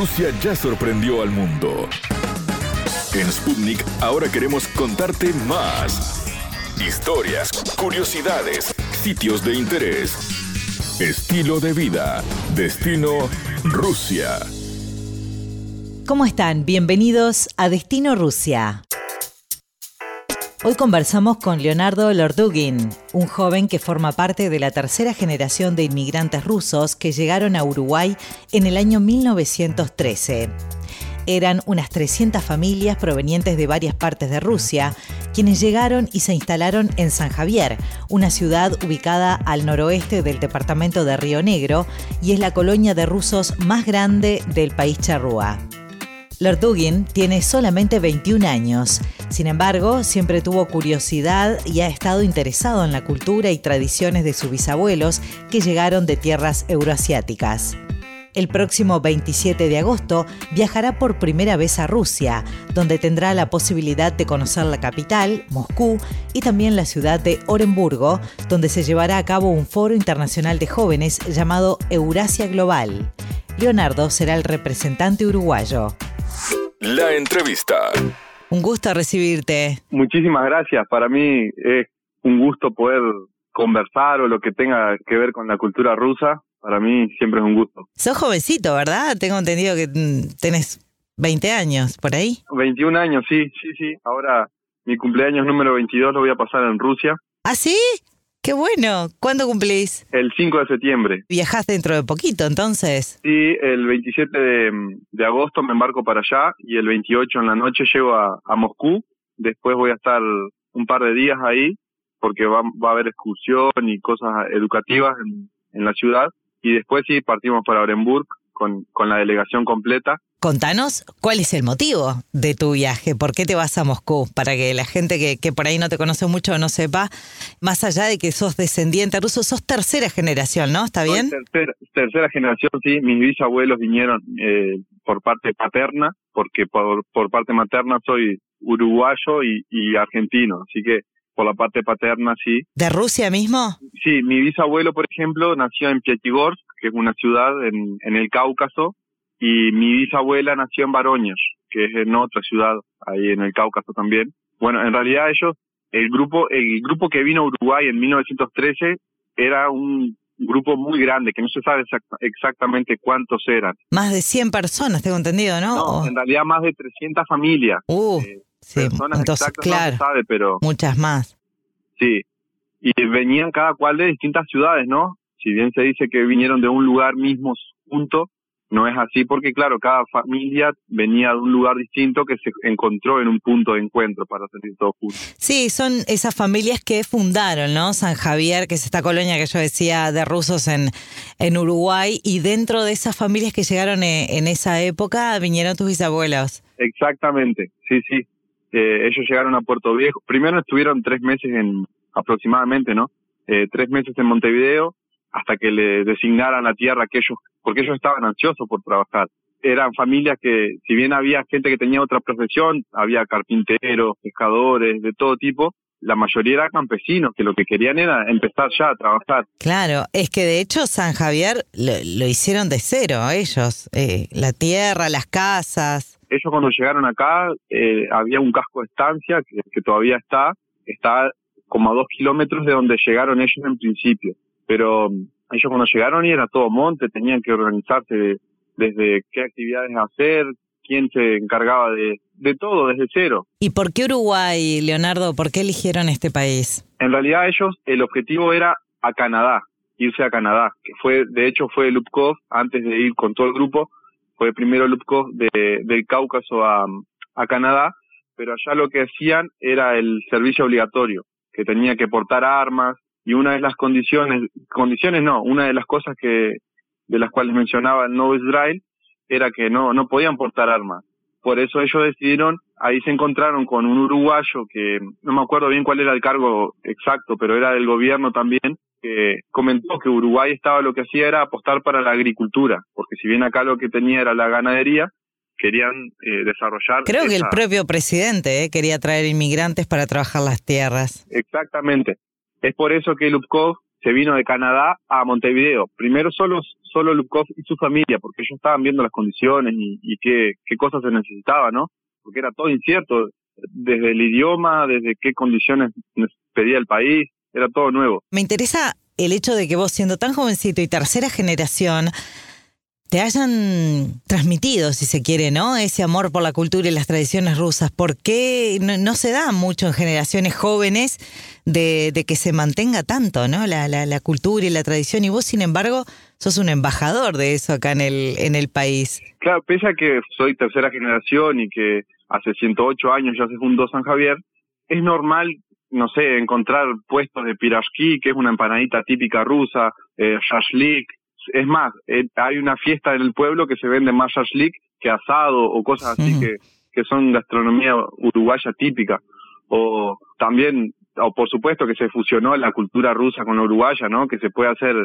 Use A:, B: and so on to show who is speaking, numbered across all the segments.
A: Rusia ya sorprendió al mundo. En Sputnik ahora queremos contarte más. Historias, curiosidades, sitios de interés, estilo de vida, destino Rusia.
B: ¿Cómo están? Bienvenidos a Destino Rusia. Hoy conversamos con Leonardo Lordugin, un joven que forma parte de la tercera generación de inmigrantes rusos que llegaron a Uruguay en el año 1913. Eran unas 300 familias provenientes de varias partes de Rusia, quienes llegaron y se instalaron en San Javier, una ciudad ubicada al noroeste del departamento de Río Negro y es la colonia de rusos más grande del país charrúa. Lordugin tiene solamente 21 años. Sin embargo, siempre tuvo curiosidad y ha estado interesado en la cultura y tradiciones de sus bisabuelos que llegaron de tierras euroasiáticas. El próximo 27 de agosto viajará por primera vez a Rusia, donde tendrá la posibilidad de conocer la capital, Moscú, y también la ciudad de Orenburgo, donde se llevará a cabo un foro internacional de jóvenes llamado Eurasia Global. Leonardo será el representante uruguayo.
A: La entrevista.
B: Un gusto recibirte.
C: Muchísimas gracias. Para mí es un gusto poder conversar o lo que tenga que ver con la cultura rusa. Para mí siempre es un gusto.
B: Sos jovencito, ¿verdad? Tengo entendido que mm, tenés 20 años por ahí.
C: 21 años, sí, sí, sí. Ahora mi cumpleaños número 22 lo voy a pasar en Rusia.
B: ¿Ah, sí? ¡Qué bueno! ¿Cuándo cumplís?
C: El 5 de septiembre.
B: Viajás dentro de poquito, entonces.
C: Sí, el 27 de, de agosto me embarco para allá y el 28 en la noche llego a, a Moscú. Después voy a estar un par de días ahí porque va, va a haber excursión y cosas educativas en, en la ciudad. Y después sí partimos para Orenburg con, con la delegación completa.
B: Contanos cuál es el motivo de tu viaje, por qué te vas a Moscú, para que la gente que, que por ahí no te conoce mucho no sepa, más allá de que sos descendiente ruso, sos tercera generación, ¿no? ¿Está bien?
C: Tercera, tercera generación, sí. Mis bisabuelos vinieron eh, por parte paterna, porque por, por parte materna soy uruguayo y, y argentino, así que por la parte paterna sí.
B: ¿De Rusia mismo?
C: Sí, mi bisabuelo, por ejemplo, nació en Pyatigorsk, que es una ciudad en, en el Cáucaso, y mi bisabuela nació en Baroños, que es en otra ciudad, ahí en el Cáucaso también. Bueno, en realidad ellos, el grupo, el grupo que vino a Uruguay en 1913 era un grupo muy grande, que no se sabe exact exactamente cuántos eran.
B: Más de 100 personas, tengo entendido, ¿no?
C: No, en realidad más de 300 familias.
B: Uh,
C: Eh,
B: sí,
C: personas
B: entonces,
C: exactas
B: claro,
C: no se sabe, pero
B: muchas más.
C: sí. Y venían cada cual de distintas ciudades, ¿no? Si bien se dice que vinieron de un lugar mismo junto, no es así porque, claro, cada familia venía de un lugar distinto que se encontró en un punto de encuentro para salir todos juntos.
B: Sí, son esas familias que fundaron, ¿no? San Javier, que es esta colonia que yo decía de rusos en, en Uruguay, y dentro de esas familias que llegaron en, en esa época vinieron tus bisabuelos.
C: Exactamente, sí, sí. Eh, ellos llegaron a Puerto Viejo. Primero estuvieron tres meses en, aproximadamente, ¿no? Eh, tres meses en Montevideo hasta que le designaran la tierra que ellos, porque ellos estaban ansiosos por trabajar. Eran familias que, si bien había gente que tenía otra profesión, había carpinteros, pescadores, de todo tipo, la mayoría eran campesinos que lo que querían era empezar ya a trabajar.
B: Claro, es que de hecho San Javier lo, lo hicieron de cero ellos, eh, la tierra, las casas.
C: Ellos cuando llegaron acá eh, había un casco de estancia que, que todavía está, está como a dos kilómetros de donde llegaron ellos en principio. Pero ellos cuando llegaron y era todo monte, tenían que organizarse de- desde qué actividades hacer, quién se encargaba de, de todo desde cero.
B: ¿Y por qué Uruguay, Leonardo? ¿Por qué eligieron este país?
C: En realidad ellos, el objetivo era a Canadá, irse a Canadá, que fue, de hecho fue Lupkov, antes de ir con todo el grupo, fue primero Lupkov de, del Cáucaso a, a Canadá, pero allá lo que hacían era el servicio obligatorio, que tenía que portar armas, y una de las condiciones, condiciones no, una de las cosas que, de las cuales mencionaba el nuevo Israel, era que no, no podían portar armas. Por eso ellos decidieron, ahí se encontraron con un uruguayo que no me acuerdo bien cuál era el cargo exacto, pero era del gobierno también, que comentó que Uruguay estaba lo que hacía era apostar para la agricultura, porque si bien acá lo que tenía era la ganadería, querían eh, desarrollar.
B: Creo que el propio presidente eh, quería traer inmigrantes para trabajar las tierras.
C: Exactamente. Es por eso que Lupkov se vino de Canadá a Montevideo. Primero solo, solo Lukov y su familia, porque ellos estaban viendo las condiciones y, y qué, qué cosas se necesitaba, ¿no? Porque era todo incierto, desde el idioma, desde qué condiciones pedía el país, era todo nuevo.
B: Me interesa el hecho de que vos, siendo tan jovencito y tercera generación, te hayan transmitido, si se quiere, ¿no? Ese amor por la cultura y las tradiciones rusas. ¿Por qué no, se da mucho en generaciones jóvenes de, que se mantenga tanto, ¿no? La, la, cultura y la tradición. Y vos, sin embargo, sos un embajador de eso acá en el, en el país.
C: Claro, pese a que soy tercera generación y que hace 108 años ya se fundó San Javier, es normal, no sé, encontrar puestos de pirashki, que es una empanadita típica rusa, eh, shashlik, es más, eh, hay una fiesta en el pueblo que se vende más shashlik que asado o cosas así que, que son gastronomía uruguaya típica. O también, o por supuesto que se fusionó la cultura rusa con la uruguaya, ¿no? Que se puede hacer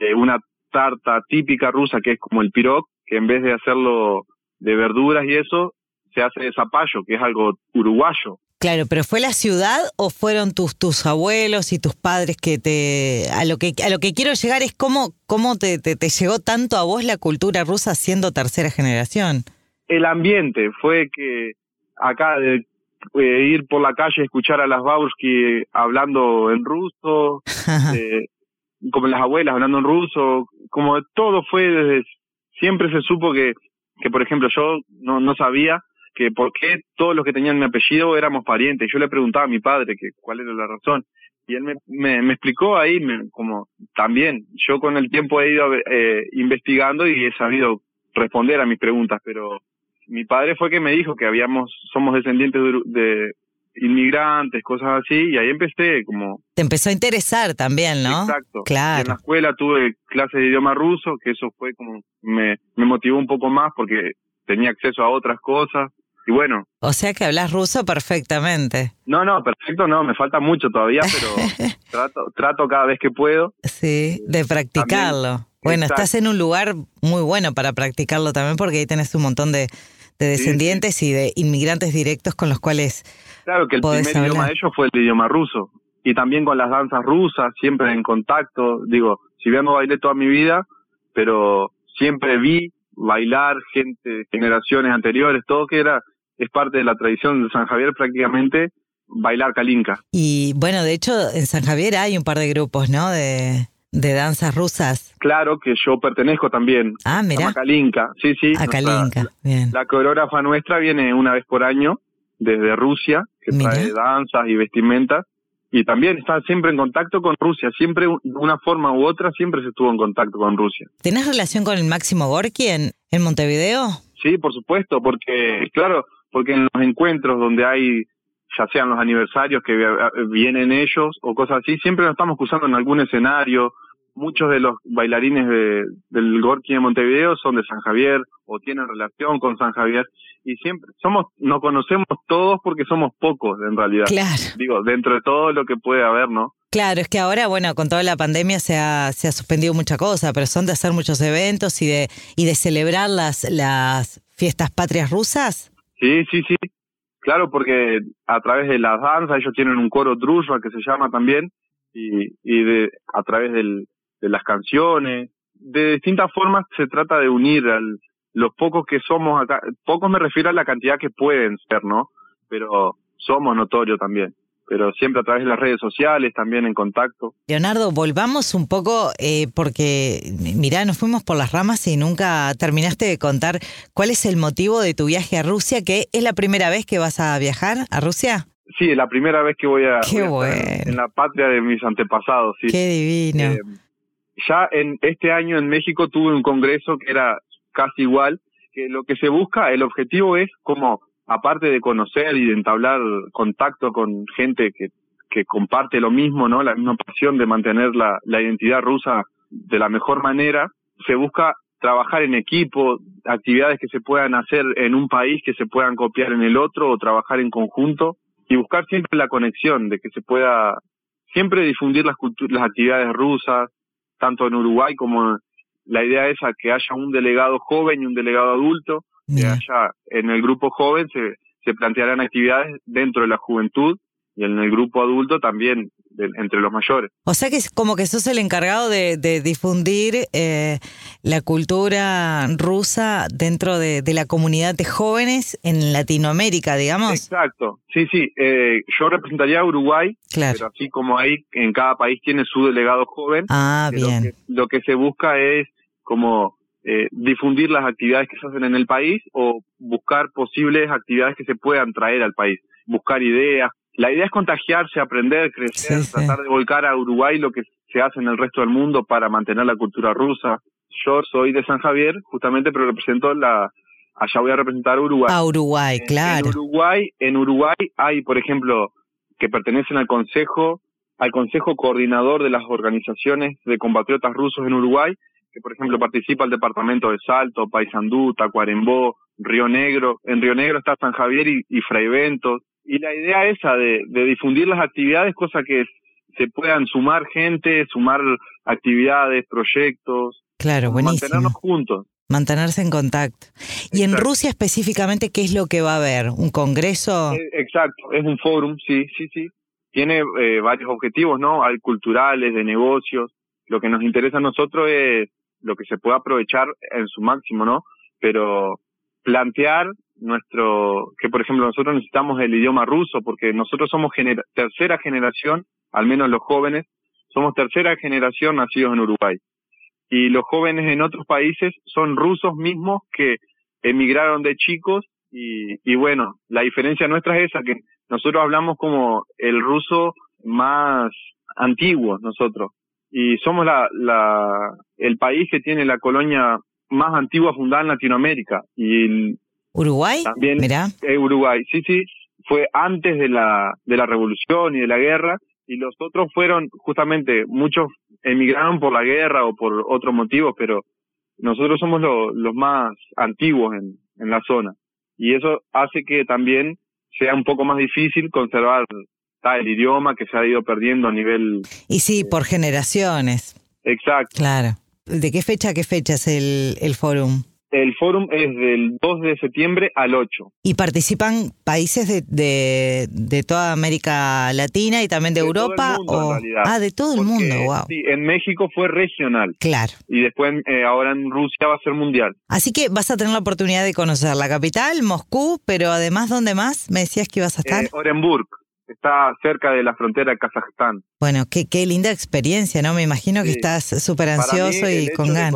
C: eh, una tarta típica rusa que es como el pirog, que en vez de hacerlo de verduras y eso, se hace de zapallo, que es algo uruguayo.
B: Claro, pero ¿fue la ciudad o fueron tus, tus abuelos y tus padres que te... A lo que, a lo que quiero llegar es cómo, cómo te, te, llegó tanto a vos la cultura rusa siendo tercera generación.
C: El ambiente fue que acá de eh, ir por la calle, escuchar a las Baursky hablando en ruso, eh, como las abuelas hablando en ruso, como todo fue desde... Siempre se supo que, que por ejemplo, yo no, no sabía que por qué todos los que tenían mi apellido éramos parientes. Yo le preguntaba a mi padre que cuál era la razón. Y él me, me, explicó ahí, como también, yo con el tiempo he ido eh, investigando y he sabido responder a mis preguntas, pero mi padre fue que me dijo que habíamos, somos descendientes de, inmigrantes, cosas así, y ahí empecé como...
B: Te empezó a interesar también, ¿no?
C: Exacto.
B: Claro.
C: en la escuela tuve clases de idioma ruso, que eso fue como, me, me motivó un poco más porque tenía acceso a otras cosas, y bueno.
B: O sea que hablas ruso perfectamente.
C: No, no, perfecto no, me falta mucho todavía, pero trato, trato cada vez que puedo.
B: Sí, de practicarlo. bueno, estás en un lugar muy bueno para practicarlo también porque ahí tenés un montón de, descendientes y de inmigrantes directos con los cuales...
C: Claro que el primer idioma de ellos fue el idioma ruso. Y también con las danzas rusas, siempre en contacto. Digo, si bien no bailé toda mi vida, pero siempre vi bailar gente de generaciones anteriores, todo que era es parte de la tradición de San Javier prácticamente bailar calinca.
B: Y bueno, de hecho en San Javier hay un par de grupos, ¿no? De, de danzas rusas.
C: Claro que yo pertenezco también.
B: Ah, mira.
C: A Kalinka, sí, sí.
B: A Kalinka, bien.
C: La coreógrafa nuestra viene una vez por año desde Rusia, que trae danzas y vestimentas. Y también está siempre en contacto con Rusia, siempre de una forma u otra, siempre se estuvo en contacto con Rusia.
B: ¿Tenés relación con el Máximo Gorki en, en Montevideo?
C: Sí, por supuesto, porque, claro, porque en los encuentros donde hay, ya sean los aniversarios que vienen ellos o cosas así, siempre nos estamos cruzando en algún escenario. Muchos de los bailarines de, del Gorky de Montevideo son de San Javier o tienen relación con San Javier y siempre somos nos conocemos todos porque somos pocos en realidad.
B: Claro.
C: Digo, dentro de todo lo que puede haber, ¿no?
B: Claro, es que ahora, bueno, con toda la pandemia se ha, se ha suspendido mucha cosa, pero son de hacer muchos eventos y de, y de celebrar las, las fiestas patrias rusas.
C: Sí, sí, sí. Claro, porque a través de las danzas ellos tienen un coro druzhva que se llama también y, y de a través del, de las canciones, de distintas formas se trata de unir al, los pocos que somos acá, pocos me refiero a la cantidad que pueden ser, ¿no? Pero somos notorios también pero siempre a través de las redes sociales, también en contacto.
B: Leonardo, volvamos un poco, eh, porque mirá, nos fuimos por las ramas y nunca terminaste de contar cuál es el motivo de tu viaje a Rusia, que es la primera vez que vas a viajar a Rusia.
C: Sí, es la primera vez que voy a, Qué en la patria de mis antepasados. Sí.
B: Qué divino. Eh,
C: ya en este año en México tuve un congreso que era casi igual, que lo que se busca, el objetivo es como aparte de conocer y de entablar contacto con gente que, que comparte lo mismo, ¿no? La misma pasión de mantener la, la identidad rusa de la mejor manera, se busca trabajar en equipo, actividades que se puedan hacer en un país que se puedan copiar en el otro o trabajar en conjunto y buscar siempre la conexión de que se pueda siempre difundir las las actividades rusas, tanto en Uruguay como la idea esa que haya un delegado joven y un delegado adulto que allá en el grupo joven se, se plantearán actividades dentro de la juventud y en el grupo adulto también entre los mayores.
B: O sea que es como que sos el encargado de, difundir eh, la cultura rusa dentro de, la comunidad de jóvenes en Latinoamérica, digamos.
C: Exacto, sí, sí. Eh, yo representaría a Uruguay, pero así como hay, en cada país tiene su delegado joven.
B: Ah, bien.
C: Lo que, se busca es como eh, difundir las actividades que se hacen en el país o buscar posibles actividades que se puedan traer al país, buscar ideas, la idea es contagiarse, aprender, crecer, tratar de volcar a Uruguay lo que se hace en el resto del mundo para mantener la cultura rusa. Yo soy de San Javier, justamente, pero represento la, allá voy a representar a Uruguay.
B: A Uruguay, claro.
C: En Uruguay, en Uruguay hay, por ejemplo, que pertenecen al Consejo, al Consejo Coordinador de las Organizaciones de Compatriotas Rusos en Uruguay, que por ejemplo participa el departamento de Salto, Paysandú, Tacuarembó, Río Negro. En Río Negro está San Javier y, y Fraiventos y la idea esa de, difundir las actividades, cosa que se puedan sumar gente, sumar actividades, proyectos.
B: Claro, buenísimo.
C: Mantenernos juntos.
B: Mantenerse en contacto. Y en Rusia específicamente, ¿qué es lo que va a haber? ¿Un congreso?
C: Eh, exacto, es un fórum, sí, sí, sí. Tiene eh, varios objetivos, ¿no? Hay culturales, de negocios. Lo que nos interesa a nosotros es lo que se pueda aprovechar en su máximo, ¿no? Pero plantear nuestro, que por ejemplo nosotros necesitamos el idioma ruso porque nosotros somos tercera generación, al menos los jóvenes, somos tercera generación nacidos en Uruguay. Y los jóvenes en otros países son rusos mismos que emigraron de chicos y, y bueno, la diferencia nuestra es esa, que nosotros hablamos como el ruso más antiguo nosotros. Y somos la, la, el país que tiene la colonia más antigua fundada en Latinoamérica. Y
B: ¿Uruguay?
C: También eh, Uruguay, sí, sí, fue antes de la, de la revolución y de la guerra, y los otros fueron justamente, muchos emigraron por la guerra o por otros motivos, pero nosotros somos los más antiguos en, en la zona. Y eso hace que también sea un poco más difícil conservar el idioma que se ha ido perdiendo a nivel...
B: Y sí, por generaciones.
C: Exacto.
B: Claro. ¿De qué fecha a qué fecha es el, el fórum?
C: El fórum es del 2 de septiembre al 8.
B: ¿Y participan países de, de, toda América Latina y también de, Europa?
C: o...
B: Ah, de todo el mundo, wow.
C: Sí, en México fue regional.
B: Claro.
C: Y después eh, ahora en Rusia va a ser mundial.
B: Así que vas a tener la oportunidad de conocer la capital, Moscú, pero además, ¿dónde más? Me decías que ibas a estar.
C: Eh, Orenburg está cerca de la frontera de Kazajstán.
B: Bueno, qué, qué linda experiencia, ¿no? Me imagino que estás súper ansioso y con ganas.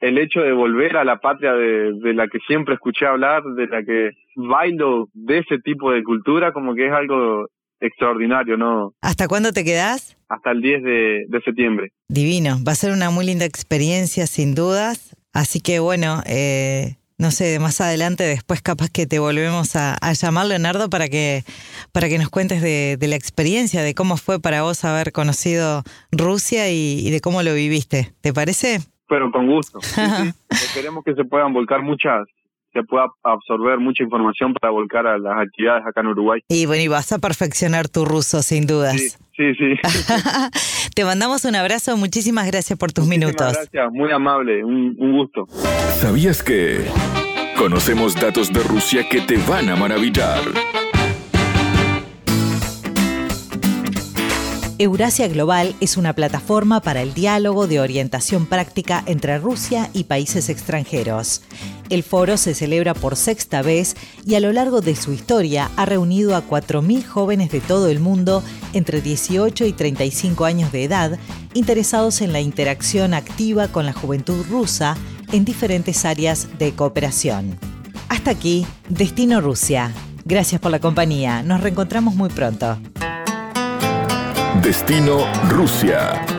C: el hecho de volver a la patria de, de, la que siempre escuché hablar, de la que bailo de ese tipo de cultura, como que es algo extraordinario, ¿no?
B: ¿Hasta cuándo te quedás?
C: Hasta el 10 de, de septiembre.
B: Divino, va a ser una muy linda experiencia, sin dudas. Así que bueno, eh, no sé, más adelante, después capaz que te volvemos a, llamar, Leonardo, para que, para que nos cuentes de, la experiencia, de cómo fue para vos haber conocido Rusia y, de cómo lo viviste. ¿Te parece?
C: Pero con gusto. Esperemos que se puedan volcar muchas, se pueda absorber mucha información para volcar a las actividades acá en Uruguay.
B: Y bueno, y vas a perfeccionar tu ruso, sin dudas.
C: Sí, sí.
B: Te mandamos un abrazo, muchísimas gracias por tus minutos.
C: Gracias, muy amable, un, un gusto.
A: ¿Sabías que conocemos datos de Rusia que te van a maravillar?
B: Eurasia Global es una plataforma para el diálogo de orientación práctica entre Rusia y países extranjeros. El foro se celebra por sexta vez y a lo largo de su historia ha reunido a 4.000 jóvenes de todo el mundo entre 18 y 35 años de edad interesados en la interacción activa con la juventud rusa en diferentes áreas de cooperación. Hasta aquí, Destino Rusia. Gracias por la compañía. Nos reencontramos muy pronto.
A: Destino Rusia.